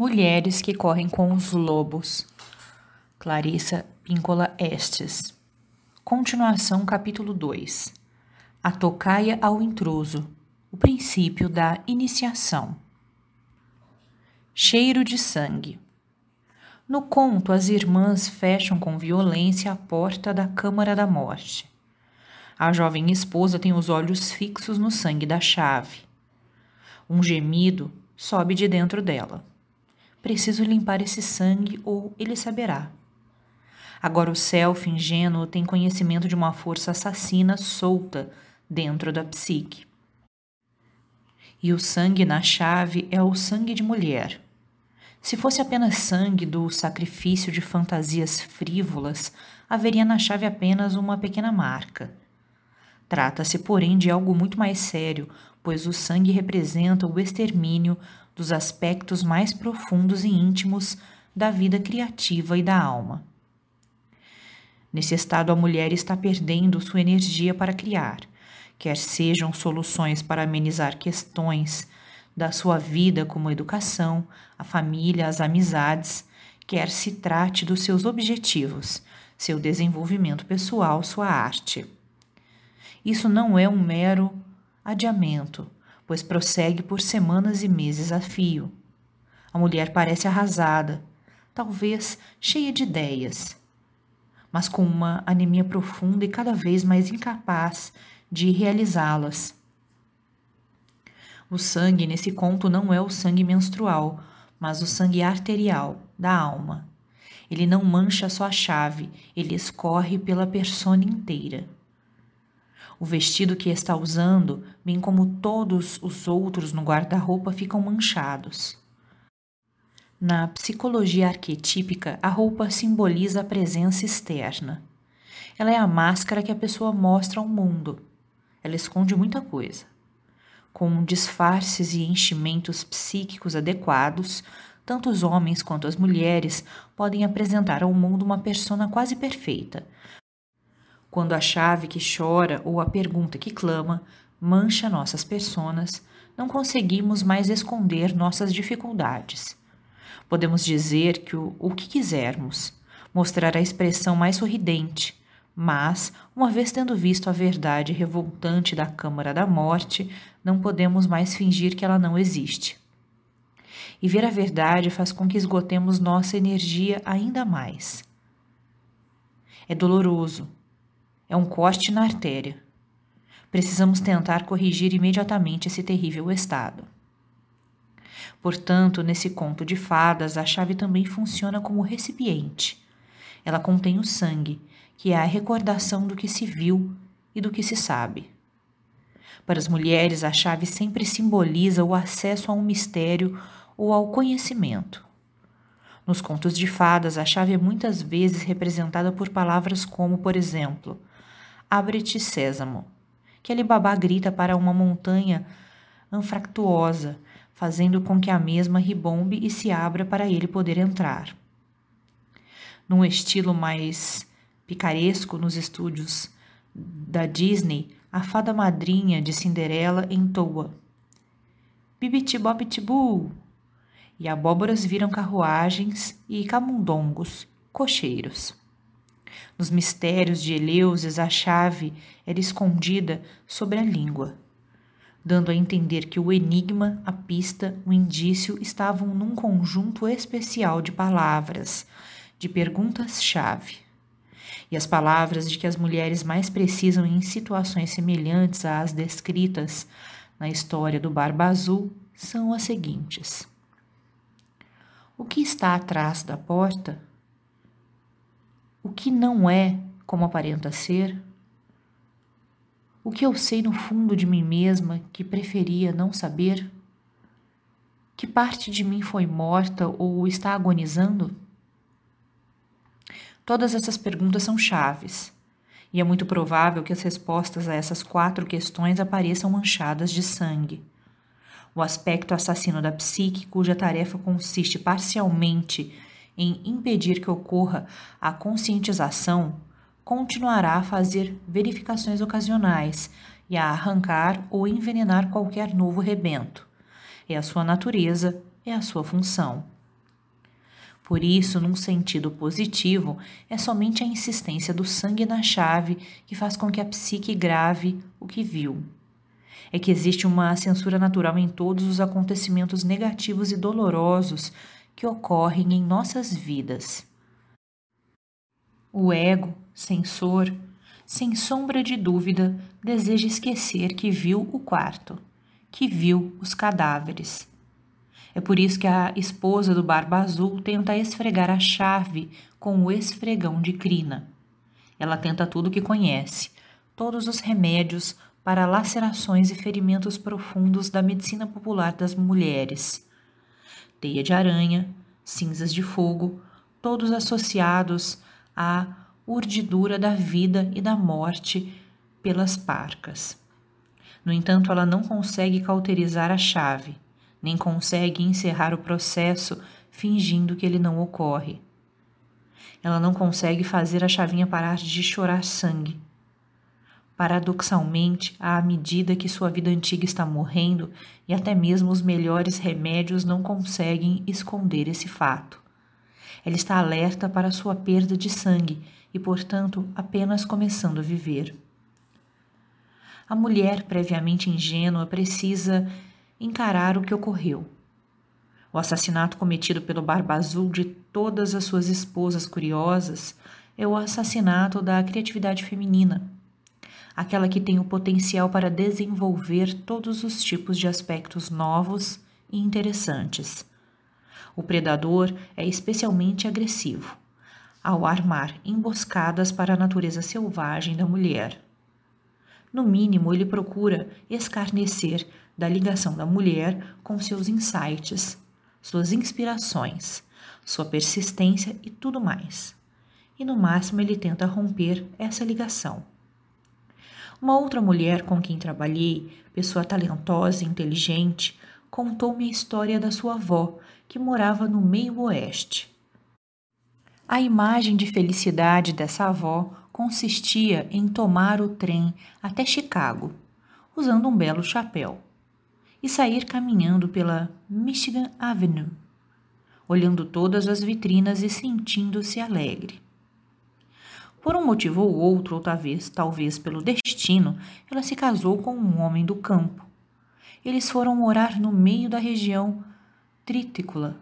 Mulheres que correm com os lobos. Clarissa Píncola Estes. Continuação, capítulo 2. A tocaia ao intruso. O princípio da iniciação. Cheiro de sangue. No conto, as irmãs fecham com violência a porta da Câmara da Morte. A jovem esposa tem os olhos fixos no sangue da chave. Um gemido sobe de dentro dela. Preciso limpar esse sangue ou ele saberá. Agora o self ingênuo tem conhecimento de uma força assassina solta dentro da psique. E o sangue na chave é o sangue de mulher. Se fosse apenas sangue do sacrifício de fantasias frívolas, haveria na chave apenas uma pequena marca. Trata-se, porém, de algo muito mais sério, pois o sangue representa o extermínio dos aspectos mais profundos e íntimos da vida criativa e da alma. Nesse estado, a mulher está perdendo sua energia para criar, quer sejam soluções para amenizar questões da sua vida, como a educação, a família, as amizades, quer se trate dos seus objetivos, seu desenvolvimento pessoal, sua arte. Isso não é um mero adiamento, pois prossegue por semanas e meses a fio. A mulher parece arrasada, talvez cheia de ideias, mas com uma anemia profunda e cada vez mais incapaz de realizá-las. O sangue nesse conto não é o sangue menstrual, mas o sangue arterial da alma. Ele não mancha só a chave, ele escorre pela persona inteira. O vestido que está usando, bem como todos os outros no guarda-roupa, ficam manchados. Na psicologia arquetípica, a roupa simboliza a presença externa. Ela é a máscara que a pessoa mostra ao mundo. Ela esconde muita coisa. Com disfarces e enchimentos psíquicos adequados, tanto os homens quanto as mulheres podem apresentar ao mundo uma persona quase perfeita, quando a chave que chora ou a pergunta que clama mancha nossas personas, não conseguimos mais esconder nossas dificuldades. Podemos dizer que o, o que quisermos, mostrar a expressão mais sorridente, mas, uma vez tendo visto a verdade revoltante da Câmara da Morte, não podemos mais fingir que ela não existe. E ver a verdade faz com que esgotemos nossa energia ainda mais. É doloroso, é um corte na artéria. Precisamos tentar corrigir imediatamente esse terrível estado. Portanto, nesse conto de fadas, a chave também funciona como recipiente. Ela contém o sangue, que é a recordação do que se viu e do que se sabe. Para as mulheres, a chave sempre simboliza o acesso a um mistério ou ao conhecimento. Nos contos de fadas, a chave é muitas vezes representada por palavras como, por exemplo, Abre-te, sésamo, que Alibabá grita para uma montanha anfractuosa, fazendo com que a mesma ribombe e se abra para ele poder entrar. Num estilo mais picaresco nos estúdios da Disney, a fada madrinha de Cinderela entoa Bibitibobitibu! E abóboras viram carruagens e camundongos, cocheiros. Nos mistérios de Eleusis, a chave era escondida sobre a língua, dando a entender que o enigma, a pista, o indício estavam num conjunto especial de palavras, de perguntas-chave. E as palavras de que as mulheres mais precisam em situações semelhantes às descritas na história do Barba Azul são as seguintes: O que está atrás da porta? O que não é como aparenta ser? O que eu sei no fundo de mim mesma que preferia não saber? Que parte de mim foi morta ou está agonizando? Todas essas perguntas são chaves, e é muito provável que as respostas a essas quatro questões apareçam manchadas de sangue. O aspecto assassino da psique, cuja tarefa consiste parcialmente em impedir que ocorra a conscientização, continuará a fazer verificações ocasionais e a arrancar ou envenenar qualquer novo rebento. É a sua natureza, é a sua função. Por isso, num sentido positivo, é somente a insistência do sangue na chave que faz com que a psique grave o que viu. É que existe uma censura natural em todos os acontecimentos negativos e dolorosos que ocorrem em nossas vidas. O ego, censor, sem sombra de dúvida, deseja esquecer que viu o quarto, que viu os cadáveres. É por isso que a esposa do Barba Azul tenta esfregar a chave com o esfregão de crina. Ela tenta tudo o que conhece, todos os remédios para lacerações e ferimentos profundos da medicina popular das mulheres. Teia de aranha, cinzas de fogo, todos associados à urdidura da vida e da morte pelas parcas. No entanto, ela não consegue cauterizar a chave, nem consegue encerrar o processo fingindo que ele não ocorre. Ela não consegue fazer a chavinha parar de chorar sangue. Paradoxalmente, à medida que sua vida antiga está morrendo, e até mesmo os melhores remédios não conseguem esconder esse fato. Ela está alerta para sua perda de sangue e, portanto, apenas começando a viver. A mulher previamente ingênua precisa encarar o que ocorreu. O assassinato cometido pelo Barba Azul de todas as suas esposas curiosas é o assassinato da criatividade feminina, aquela que tem o potencial para desenvolver todos os tipos de aspectos novos e interessantes. O predador é especialmente agressivo ao armar emboscadas para a natureza selvagem da mulher. No mínimo, ele procura escarnecer da ligação da mulher com seus insights, suas inspirações, sua persistência e tudo mais. E no máximo ele tenta romper essa ligação. Uma outra mulher com quem trabalhei, pessoa talentosa e inteligente, contou-me a história da sua avó, que morava no meio oeste. A imagem de felicidade dessa avó consistia em tomar o trem até Chicago, usando um belo chapéu, e sair caminhando pela Michigan Avenue, olhando todas as vitrinas e sentindo-se alegre. Por um motivo ou outro, ou talvez, talvez pelo destino, ela se casou com um homem do campo. Eles foram morar no meio da região tríticula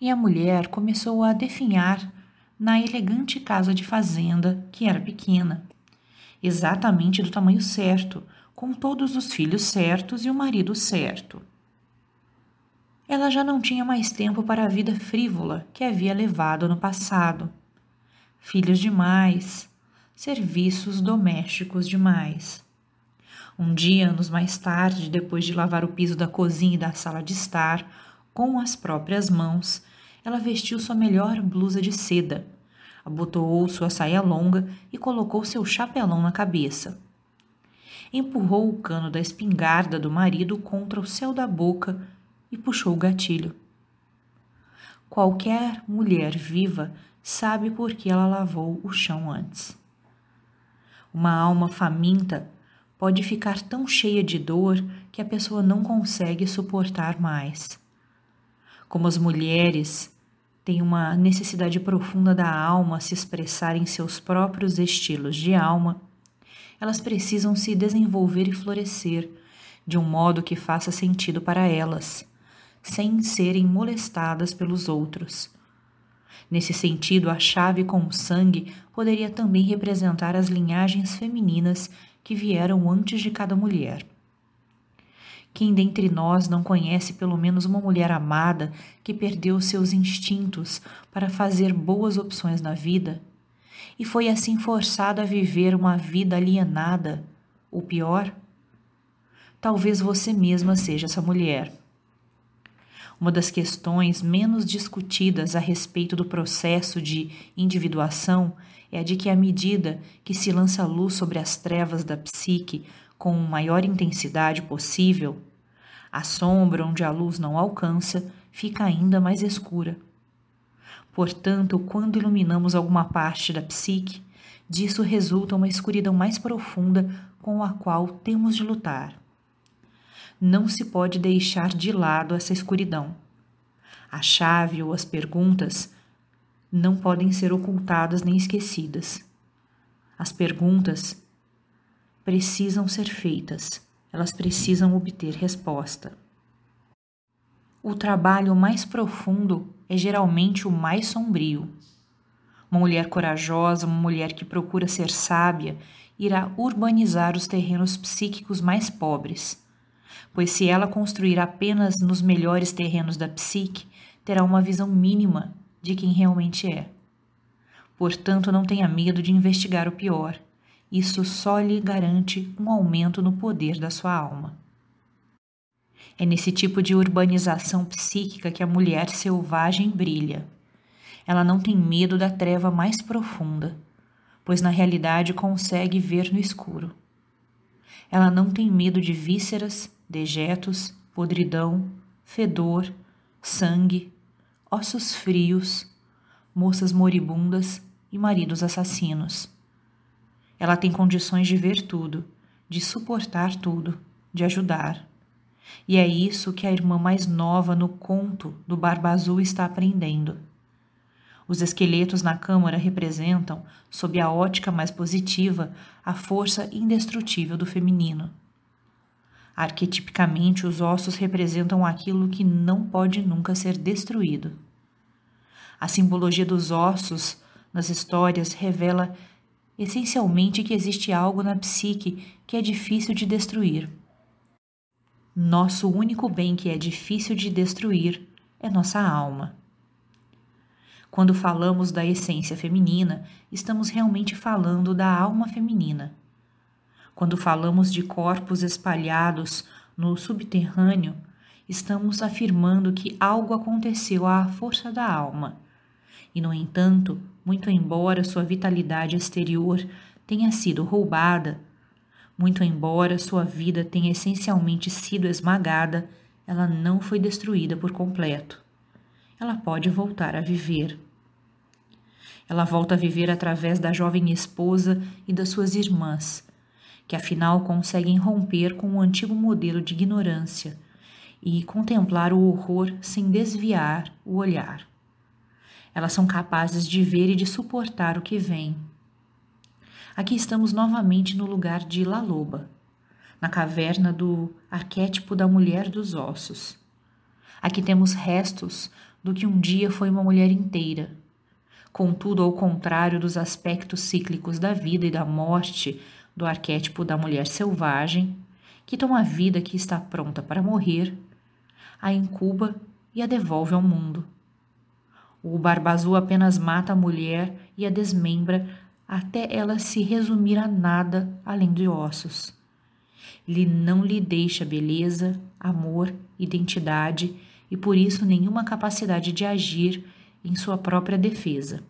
e a mulher começou a definhar na elegante casa de fazenda, que era pequena, exatamente do tamanho certo, com todos os filhos certos e o marido certo. Ela já não tinha mais tempo para a vida frívola que havia levado no passado. Filhos demais, serviços domésticos demais. Um dia, anos mais tarde, depois de lavar o piso da cozinha e da sala de estar com as próprias mãos, ela vestiu sua melhor blusa de seda, abotoou sua saia longa e colocou seu chapelão na cabeça. Empurrou o cano da espingarda do marido contra o céu da boca e puxou o gatilho. Qualquer mulher viva sabe por que ela lavou o chão antes. Uma alma faminta pode ficar tão cheia de dor que a pessoa não consegue suportar mais. Como as mulheres têm uma necessidade profunda da alma se expressar em seus próprios estilos de alma, elas precisam se desenvolver e florescer de um modo que faça sentido para elas, sem serem molestadas pelos outros. Nesse sentido, a chave com o sangue poderia também representar as linhagens femininas que vieram antes de cada mulher. Quem dentre nós não conhece pelo menos uma mulher amada que perdeu seus instintos para fazer boas opções na vida e foi assim forçada a viver uma vida alienada, ou pior? Talvez você mesma seja essa mulher. Uma das questões menos discutidas a respeito do processo de individuação é a de que, à medida que se lança luz sobre as trevas da psique com maior intensidade possível, a sombra onde a luz não alcança fica ainda mais escura. Portanto, quando iluminamos alguma parte da psique, disso resulta uma escuridão mais profunda com a qual temos de lutar. Não se pode deixar de lado essa escuridão. A chave ou as perguntas não podem ser ocultadas nem esquecidas. As perguntas precisam ser feitas, elas precisam obter resposta. O trabalho mais profundo é geralmente o mais sombrio. Uma mulher corajosa, uma mulher que procura ser sábia, irá urbanizar os terrenos psíquicos mais pobres, pois se ela construir apenas nos melhores terrenos da psique, terá uma visão mínima de quem realmente é. Portanto, não tenha medo de investigar o pior. Isso só lhe garante um aumento no poder da sua alma. É nesse tipo de urbanização psíquica que a mulher selvagem brilha. Ela não tem medo da treva mais profunda, pois na realidade consegue ver no escuro. Ela não tem medo de vísceras, dejetos, podridão, fedor, sangue, ossos frios, moças moribundas e maridos assassinos. Ela tem condições de ver tudo, de suportar tudo, de ajudar. E é isso que a irmã mais nova no conto do Barba Azul está aprendendo. Os esqueletos na câmara representam, sob a ótica mais positiva, a força indestrutível do feminino. Arquetipicamente, os ossos representam aquilo que não pode nunca ser destruído. A simbologia dos ossos nas histórias revela essencialmente que existe algo na psique que é difícil de destruir. Nosso único bem que é difícil de destruir é nossa alma. Quando falamos da essência feminina, estamos realmente falando da alma feminina. Quando falamos de corpos espalhados no subterrâneo, estamos afirmando que algo aconteceu à força da alma. E, no entanto, muito embora sua vitalidade exterior tenha sido roubada, muito embora sua vida tenha essencialmente sido esmagada, ela não foi destruída por completo. Ela pode voltar a viver. Ela volta a viver através da jovem esposa e das suas irmãs, que afinal conseguem romper com o antigo modelo de ignorância e contemplar o horror sem desviar o olhar. Elas são capazes de ver e de suportar o que vem. Aqui estamos novamente no lugar de La Loba, na caverna do arquétipo da mulher dos ossos. Aqui temos restos do que um dia foi uma mulher inteira. Contudo, ao contrário dos aspectos cíclicos da vida e da morte do arquétipo da mulher selvagem, que toma a vida que está pronta para morrer, a incuba e a devolve ao mundo. O Barba Azul apenas mata a mulher e a desmembra até ela se resumir a nada além de ossos. Ele não lhe deixa beleza, amor, identidade e por isso nenhuma capacidade de agir em sua própria defesa.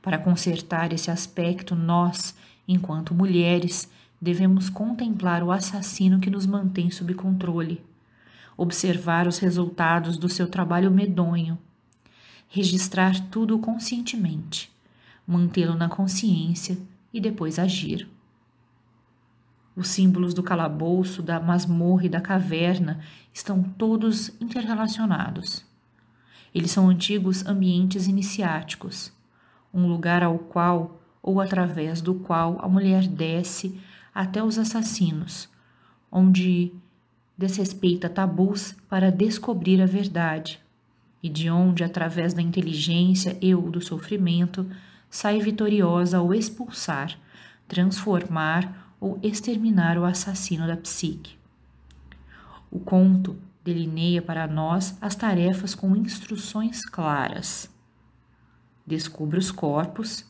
Para consertar esse aspecto, nós Enquanto mulheres, devemos contemplar o assassino que nos mantém sob controle, observar os resultados do seu trabalho medonho, registrar tudo conscientemente, mantê-lo na consciência e depois agir. Os símbolos do calabouço, da masmorra e da caverna estão todos interrelacionados. Eles são antigos ambientes iniciáticos, um lugar ao qual ou através do qual a mulher desce até os assassinos, onde desrespeita tabus para descobrir a verdade, e de onde, através da inteligência e ou do sofrimento, sai vitoriosa ao expulsar, transformar ou exterminar o assassino da psique. O conto delineia para nós as tarefas com instruções claras. Descubra os corpos,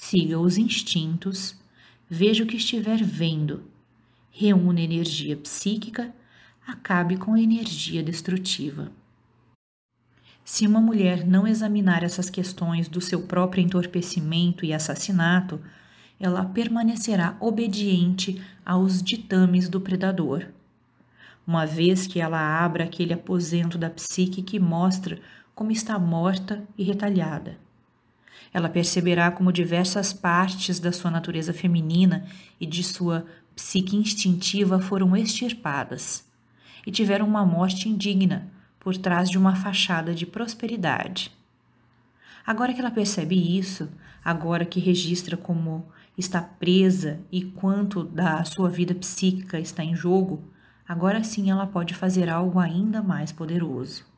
siga os instintos, veja o que estiver vendo, reúna energia psíquica, acabe com a energia destrutiva. Se uma mulher não examinar essas questões do seu próprio entorpecimento e assassinato, ela permanecerá obediente aos ditames do predador. Uma vez que ela abra aquele aposento da psique que mostra como está morta e retalhada. Ela perceberá como diversas partes da sua natureza feminina e de sua psique instintiva foram extirpadas e tiveram uma morte indigna, por trás de uma fachada de prosperidade. Agora que ela percebe isso, agora que registra como está presa e quanto da sua vida psíquica está em jogo, agora sim ela pode fazer algo ainda mais poderoso.